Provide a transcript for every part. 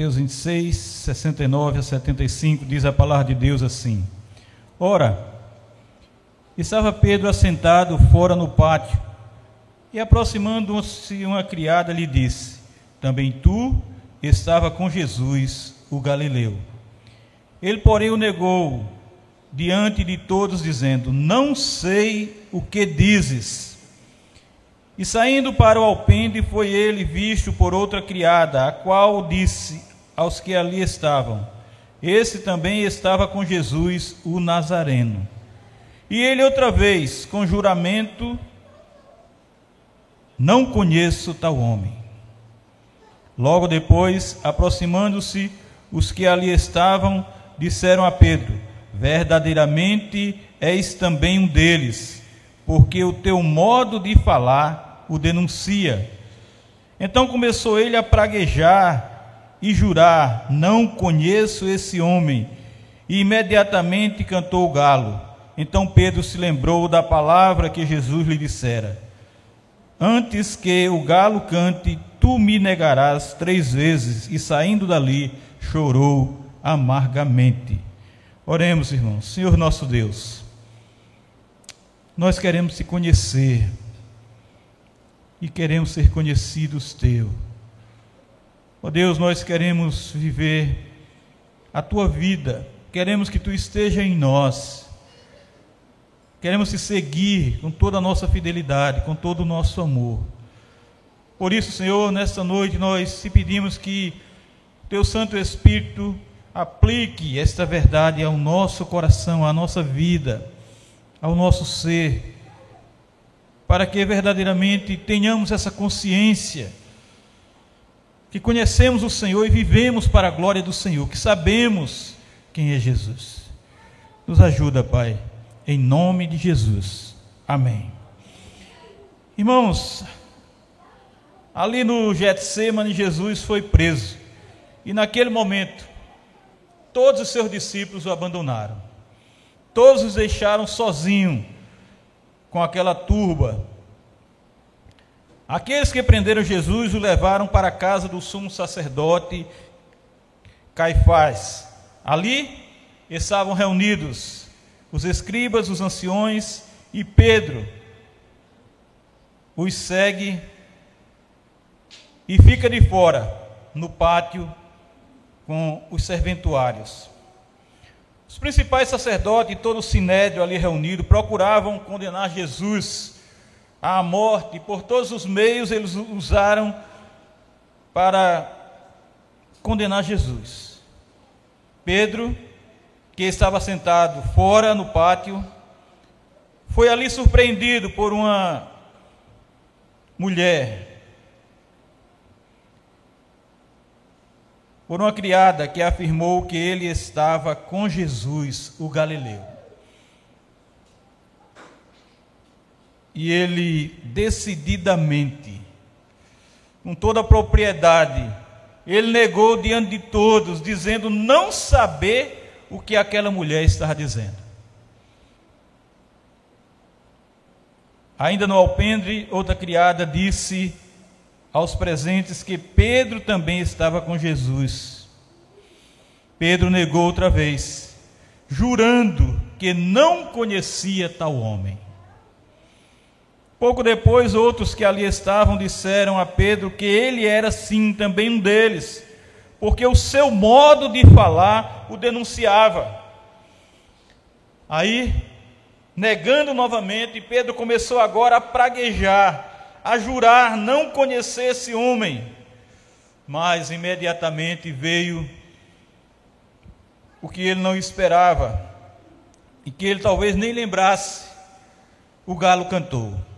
Mateus 26, 69 a 75, diz a palavra de Deus assim: Ora, estava Pedro assentado fora no pátio, e aproximando-se uma criada lhe disse: Também tu estava com Jesus, o galileu. Ele, porém, o negou diante de todos, dizendo: Não sei o que dizes. E saindo para o alpendre, foi ele visto por outra criada, a qual disse aos que ali estavam: Esse também estava com Jesus, o Nazareno. E ele outra vez, com juramento, não conheço tal homem. Logo depois, aproximando-se, os que ali estavam disseram a Pedro: Verdadeiramente és também um deles, porque o teu modo de falar o denuncia. Então começou ele a praguejar e jurar: Não conheço esse homem. E imediatamente cantou o galo. Então Pedro se lembrou da palavra que Jesus lhe dissera: Antes que o galo cante, tu me negarás três vezes. E saindo dali, chorou amargamente. Oremos, irmãos. Senhor nosso Deus, nós queremos te conhecer e queremos ser conhecidos teu. Ó oh Deus, nós queremos viver a tua vida, queremos que tu esteja em nós. Queremos te seguir com toda a nossa fidelidade, com todo o nosso amor. Por isso, Senhor, nesta noite nós te pedimos que teu Santo Espírito aplique esta verdade ao nosso coração, à nossa vida, ao nosso ser para que verdadeiramente tenhamos essa consciência, que conhecemos o Senhor e vivemos para a glória do Senhor, que sabemos quem é Jesus. Nos ajuda, Pai, em nome de Jesus. Amém. Irmãos, ali no Getsemane, Jesus foi preso. E naquele momento, todos os seus discípulos o abandonaram. Todos os deixaram sozinhos com aquela turba. Aqueles que prenderam Jesus o levaram para a casa do sumo sacerdote Caifás. Ali estavam reunidos os escribas, os anciões e Pedro. Os segue e fica de fora, no pátio, com os serventuários. Os principais sacerdotes e todo o sinédrio ali reunido procuravam condenar Jesus à morte, por todos os meios eles usaram para condenar Jesus. Pedro, que estava sentado fora no pátio, foi ali surpreendido por uma mulher por uma criada que afirmou que ele estava com Jesus, o Galileu. E ele decididamente, com toda a propriedade, ele negou diante de todos, dizendo não saber o que aquela mulher estava dizendo. Ainda no alpendre, outra criada disse aos presentes que Pedro também estava com Jesus. Pedro negou outra vez, jurando que não conhecia tal homem. Pouco depois, outros que ali estavam disseram a Pedro que ele era sim também um deles, porque o seu modo de falar o denunciava. Aí, negando novamente, Pedro começou agora a praguejar a jurar não conhecer esse homem, mas imediatamente veio o que ele não esperava e que ele talvez nem lembrasse. O galo cantou.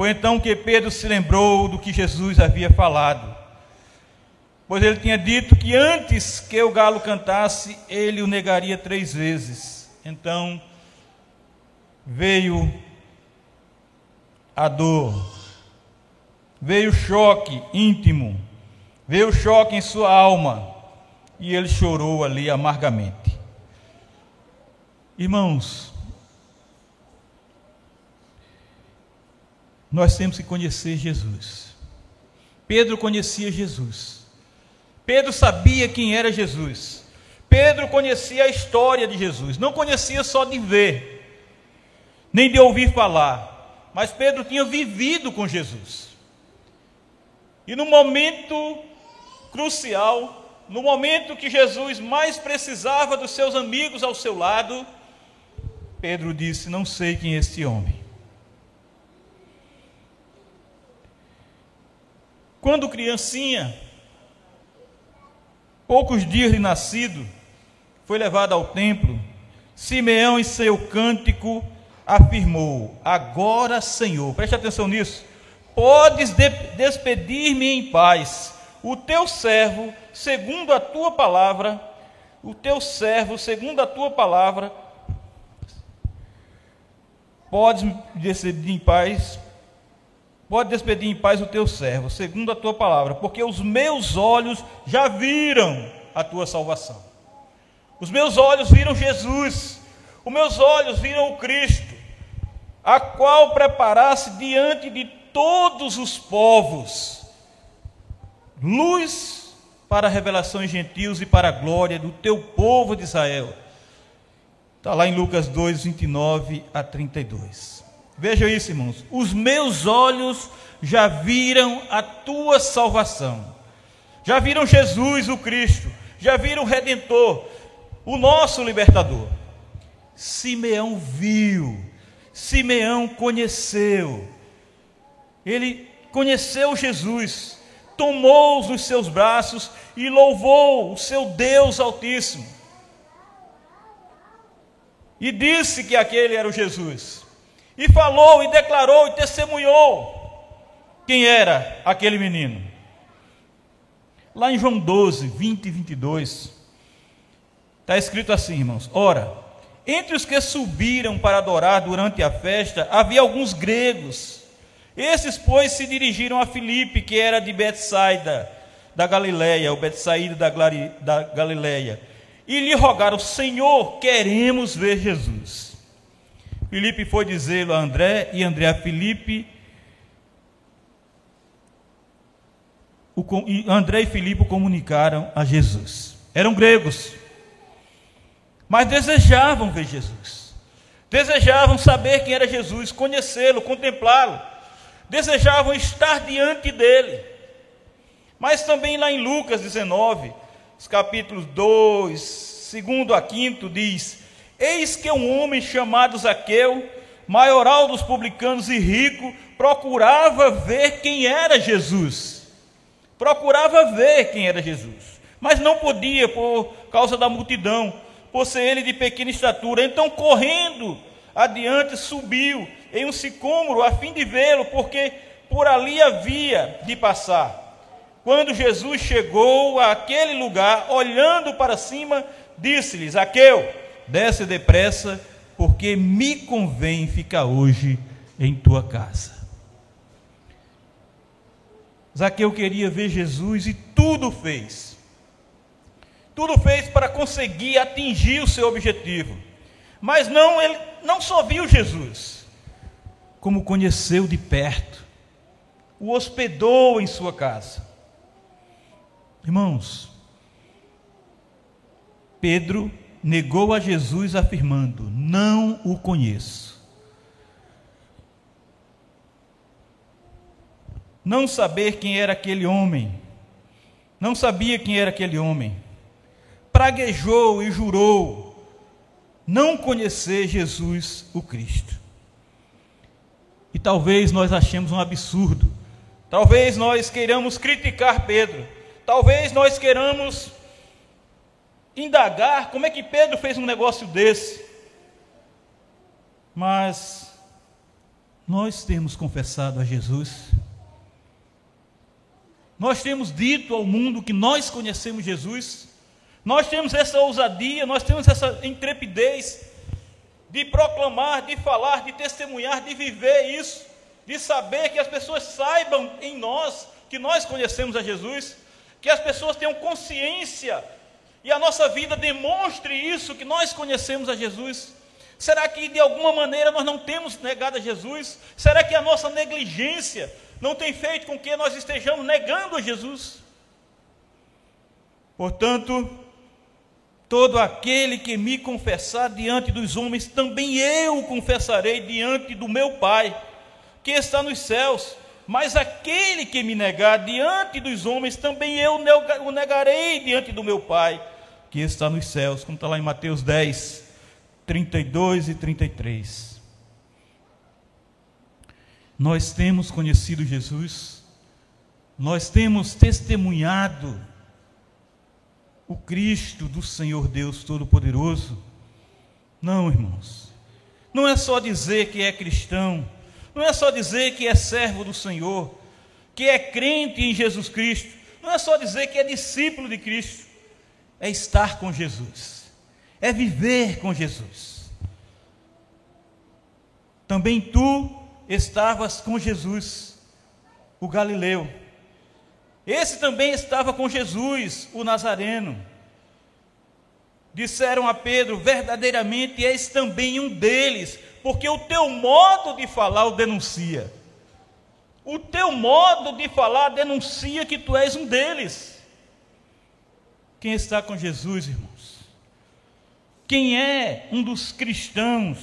Foi então que Pedro se lembrou do que Jesus havia falado, pois ele tinha dito que antes que o galo cantasse, ele o negaria três vezes. Então veio a dor. Veio choque íntimo, veio choque em sua alma, e ele chorou ali amargamente. Irmãos, nós temos que conhecer Jesus. Pedro conhecia Jesus. Pedro sabia quem era Jesus. Pedro conhecia a história de Jesus, não conhecia só de ver, nem de ouvir falar, mas Pedro tinha vivido com Jesus. E no momento crucial, no momento que Jesus mais precisava dos seus amigos ao seu lado, Pedro disse: Não sei quem é este homem. Quando criancinha, poucos dias de nascido, foi levado ao templo, Simeão, em seu cântico, afirmou: Agora, Senhor, preste atenção nisso, podes de despedir-me em paz, o teu servo, segundo a tua palavra, o teu servo, segundo a tua palavra, podes despedir em paz, pode despedir em paz o teu servo, segundo a tua palavra, porque os meus olhos já viram a tua salvação. Os meus olhos viram Jesus, os meus olhos viram o Cristo, a qual preparasse diante de todos os povos luz para revelações gentios e para a glória do teu povo de Israel. Está lá em Lucas 2, 29 a 32. Veja isso, irmãos. Os meus olhos já viram a tua salvação. Já viram Jesus, o Cristo. Já viram o Redentor, o nosso libertador. Simeão viu. Simeão conheceu. Ele conheceu Jesus, tomou-os nos seus braços e louvou o seu Deus Altíssimo. E disse que aquele era o Jesus e falou, e declarou, e testemunhou quem era aquele menino. Lá em João 12, 20 e 22, está escrito assim, irmãos: Ora, entre os que subiram para adorar durante a festa, havia alguns gregos. Esses, pois, se dirigiram a Filipe, que era de Betsaida, da Galileia, o Betsaída da, da Galileia, e lhe rogaram: Senhor, queremos ver Jesus. Filipe foi dizê-lo a André e André a Filipe. O, e André e Filipe comunicaram a Jesus. Eram gregos, mas desejavam ver Jesus. Desejavam saber quem era Jesus, conhecê-lo, contemplá-lo. Desejavam estar diante dele. Mas também lá em Lucas 19, os capítulos 2, segundo a quinto, diz: Eis que um homem chamado Zaqueu, maioral dos publicanos e rico, procurava ver quem era Jesus. Procurava ver quem era Jesus, mas não podia por causa da multidão, por ser ele de pequena estatura. Então, correndo adiante, subiu em um sicômoro a fim de vê-lo, porque por ali havia de passar. Quando Jesus chegou àquele lugar, olhando para cima, disse-lhes: Zaqueu, desce depressa, porque me convém ficar hoje em tua casa. Zaqueu queria ver Jesus e tudo fez. Tudo fez para conseguir atingir o seu objetivo. Mas não, ele não só viu Jesus, como conheceu de perto, o hospedou em sua casa. Irmãos, Pedro negou a Jesus, afirmando: Não o conheço. Não saber quem era aquele homem, não sabia quem era aquele homem, praguejou e jurou não conhecer Jesus o Cristo. E talvez nós achemos um absurdo, talvez nós queiramos criticar Pedro, talvez nós queiramos indagar como é que Pedro fez um negócio desse. Mas nós temos confessado a Jesus, nós temos dito ao mundo que nós conhecemos Jesus, nós temos essa ousadia, nós temos essa intrepidez de proclamar, de falar, de testemunhar, de viver isso, de saber que as pessoas saibam em nós que nós conhecemos a Jesus, que as pessoas tenham consciência e a nossa vida demonstre isso, que nós conhecemos a Jesus? Será que de alguma maneira nós não temos negado a Jesus? Será que a nossa negligência não tem feito com que nós estejamos negando a Jesus? Portanto, todo aquele que me confessar diante dos homens, também eu confessarei diante do meu Pai, que está nos céus. Mas aquele que me negar diante dos homens, também eu o negarei diante do meu Pai, que está nos céus, como está lá em Mateus 10, 32 e 33. Nós temos conhecido Jesus, nós temos testemunhado o Cristo do Senhor Deus Todo-Poderoso. Não, irmãos, não é só dizer que é cristão, não é só dizer que é servo do Senhor, que é crente em Jesus Cristo, não é só dizer que é discípulo de Cristo, é estar com Jesus, é viver com Jesus. Também tu estavas com Jesus, o Galileu. Esse também estava com Jesus, o Nazareno. Disseram a Pedro: verdadeiramente és também um deles, porque o teu modo de falar o denuncia. O teu modo de falar denuncia que tu és um deles. Quem está com Jesus, irmãos? Quem é um dos cristãos?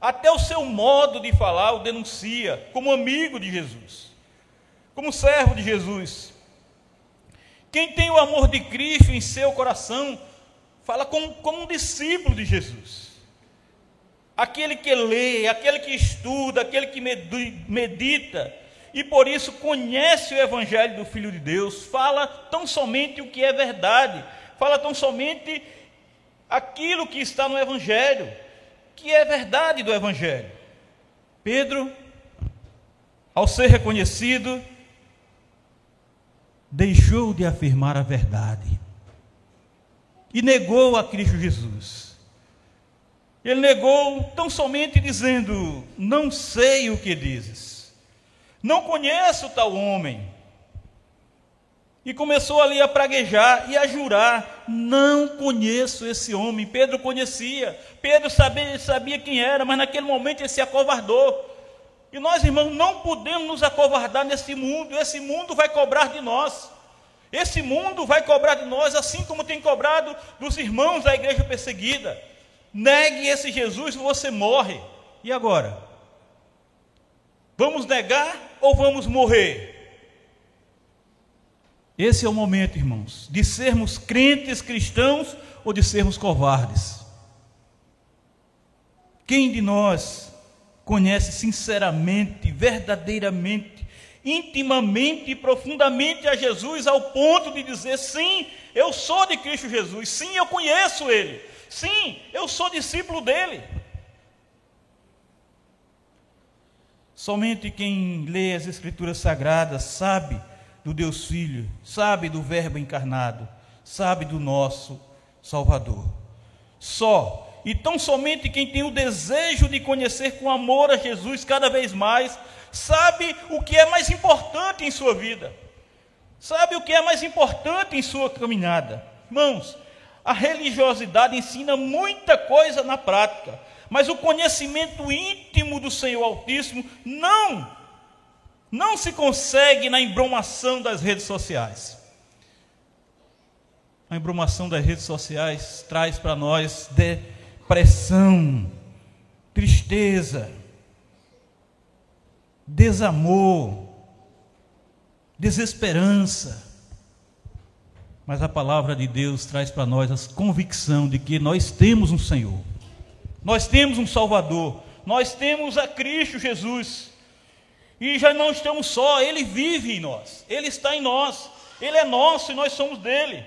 Até o seu modo de falar o denuncia, como amigo de Jesus, como servo de Jesus. Quem tem o amor de Cristo em seu coração, fala como, como um discípulo de Jesus. Aquele que lê, aquele que estuda, aquele que medita, e por isso conhece o Evangelho do Filho de Deus, fala tão somente o que é verdade, fala tão somente aquilo que está no Evangelho, que é verdade do Evangelho. Pedro, ao ser reconhecido, deixou de afirmar a verdade e negou a Cristo Jesus. Ele negou tão somente dizendo: Não sei o que dizes, não conheço tal homem. E começou ali a praguejar e a jurar: Não conheço esse homem. Pedro conhecia, Pedro sabia, sabia quem era, mas naquele momento ele se acovardou. E nós, irmãos, não podemos nos acovardar nesse mundo, esse mundo vai cobrar de nós. Esse mundo vai cobrar de nós, assim como tem cobrado dos irmãos da igreja perseguida. Negue esse Jesus você morre. E agora? Vamos negar ou vamos morrer? Esse é o momento, irmãos, de sermos crentes cristãos ou de sermos covardes. Quem de nós conhece sinceramente, verdadeiramente, intimamente e profundamente a Jesus, ao ponto de dizer: sim, eu sou de Cristo Jesus, sim, eu conheço Ele, sim, eu sou discípulo dele. Somente quem lê as Escrituras Sagradas sabe do Deus Filho, sabe do Verbo encarnado, sabe do nosso Salvador. Só e tão somente quem tem o desejo de conhecer com amor a Jesus cada vez mais, sabe o que é mais importante em sua vida, sabe o que é mais importante em sua caminhada. Irmãos, a religiosidade ensina muita coisa na prática, mas o conhecimento íntimo do Senhor Altíssimo não, não se consegue na embromação das redes sociais. A embromação das redes sociais traz para nós de pressão, tristeza, desamor, desesperança. Mas a palavra de Deus traz para nós a convicção de que nós temos um Senhor, nós temos um Salvador, nós temos a Cristo Jesus. E já não estamos só, Ele vive em nós, Ele está em nós, Ele é nosso e nós somos dele.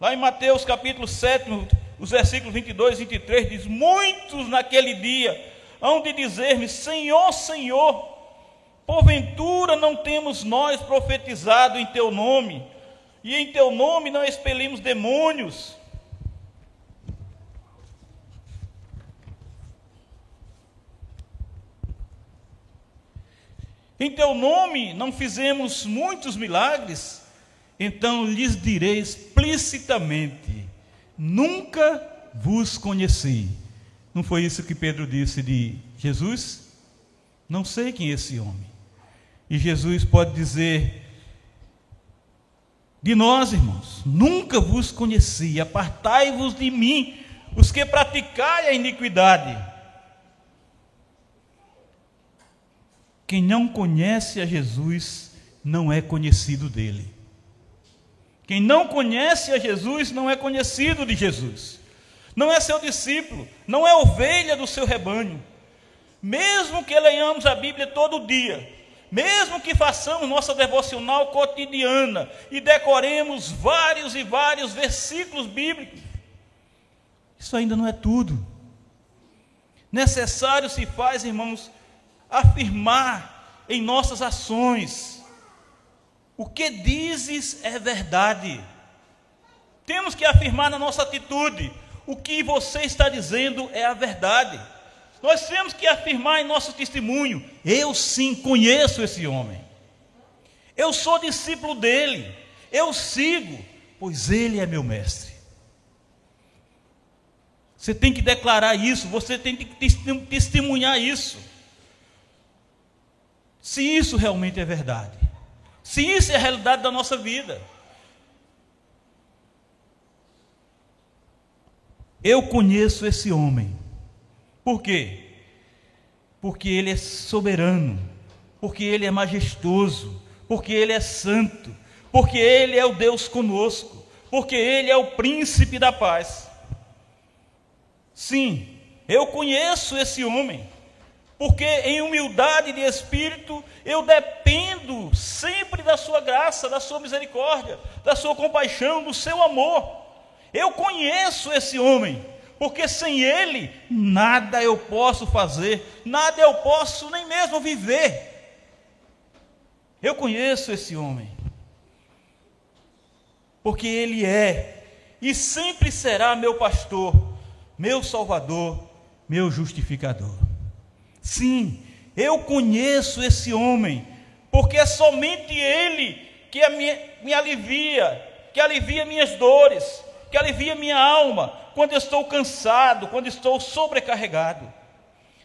Lá em Mateus capítulo 7, os versículos 22 e 23 diz: Muitos naquele dia hão de dizer-me: Senhor, Senhor, porventura não temos nós profetizado em teu nome, e em teu nome não expelimos demônios? Em teu nome não fizemos muitos milagres? Então lhes direi explicitamente: nunca vos conheci. Não foi isso que Pedro disse de Jesus? Não sei quem é esse homem. E Jesus pode dizer de nós, irmãos. Nunca vos conheci, apartai-vos de mim, os que praticai a iniquidade. Quem não conhece a Jesus não é conhecido dele. Quem não conhece a Jesus não é conhecido de Jesus. Não é seu discípulo, não é ovelha do seu rebanho. Mesmo que leiamos a Bíblia todo dia, mesmo que façamos nossa devocional cotidiana e decoremos vários e vários versículos bíblicos, isso ainda não é tudo. Necessário se faz, irmãos, afirmar em nossas ações: o que dizes é verdade. Temos que afirmar na nossa atitude: o que você está dizendo é a verdade. Nós temos que afirmar em nosso testemunho: eu sim conheço esse homem. Eu sou discípulo dele. Eu sigo, pois ele é meu mestre. Você tem que declarar isso, você tem que testemunhar isso. Se isso realmente é verdade, se isso é a realidade da nossa vida. Eu conheço esse homem. Por quê? Porque ele é soberano, porque ele é majestoso, porque ele é santo, porque ele é o Deus conosco, porque ele é o príncipe da paz. Sim, eu conheço esse homem, porque em humildade de espírito eu dependo sempre da sua graça, da sua misericórdia, da sua compaixão, do seu amor. Eu conheço esse homem porque sem Ele nada eu posso fazer, nada eu posso nem mesmo viver. Eu conheço esse homem, porque Ele é e sempre será meu pastor, meu salvador, meu justificador. Sim, eu conheço esse homem, porque é somente Ele que me, me alivia, que alivia minhas dores, que alivia minha alma, quando estou cansado, quando estou sobrecarregado.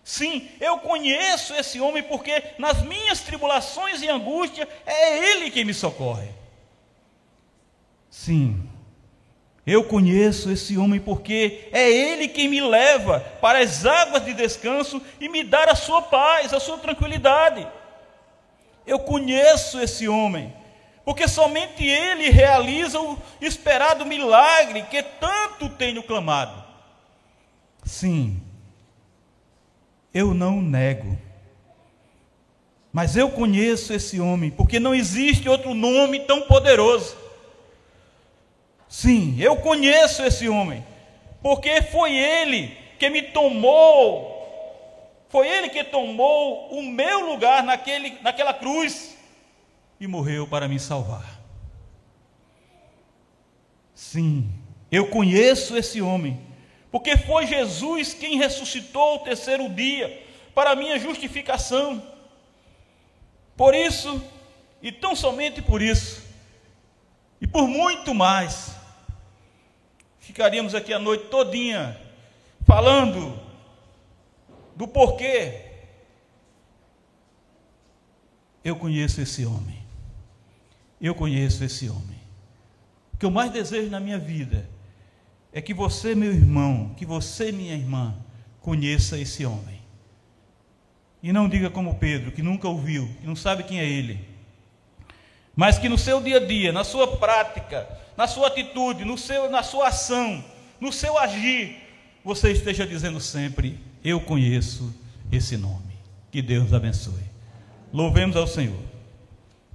Sim, eu conheço esse homem porque nas minhas tribulações e angústia é ele quem me socorre. Sim, eu conheço esse homem porque é ele quem me leva para as águas de descanso e me dá a sua paz, a sua tranquilidade. Eu conheço esse homem porque somente Ele realiza o esperado milagre que tanto tenho clamado. Sim, eu não nego, mas eu conheço esse homem, porque não existe outro nome tão poderoso. Sim, eu conheço esse homem, porque foi Ele que me tomou, foi Ele que tomou o meu lugar naquele, naquela cruz e morreu para me salvar. Sim, eu conheço esse homem, porque foi Jesus quem ressuscitou o terceiro dia para minha justificação. Por isso, e tão somente por isso, e por muito mais, ficaríamos aqui a noite todinha falando do porquê eu conheço esse homem eu conheço esse homem. O que eu mais desejo na minha vida é que você, meu irmão, que você, minha irmã, conheça esse homem. E não diga como Pedro, que nunca ouviu, que não sabe quem é ele. Mas que no seu dia a dia, na sua prática, na sua atitude, no seu, na sua ação, no seu agir, você esteja dizendo sempre: Eu conheço esse nome. Que Deus abençoe. Louvemos ao Senhor.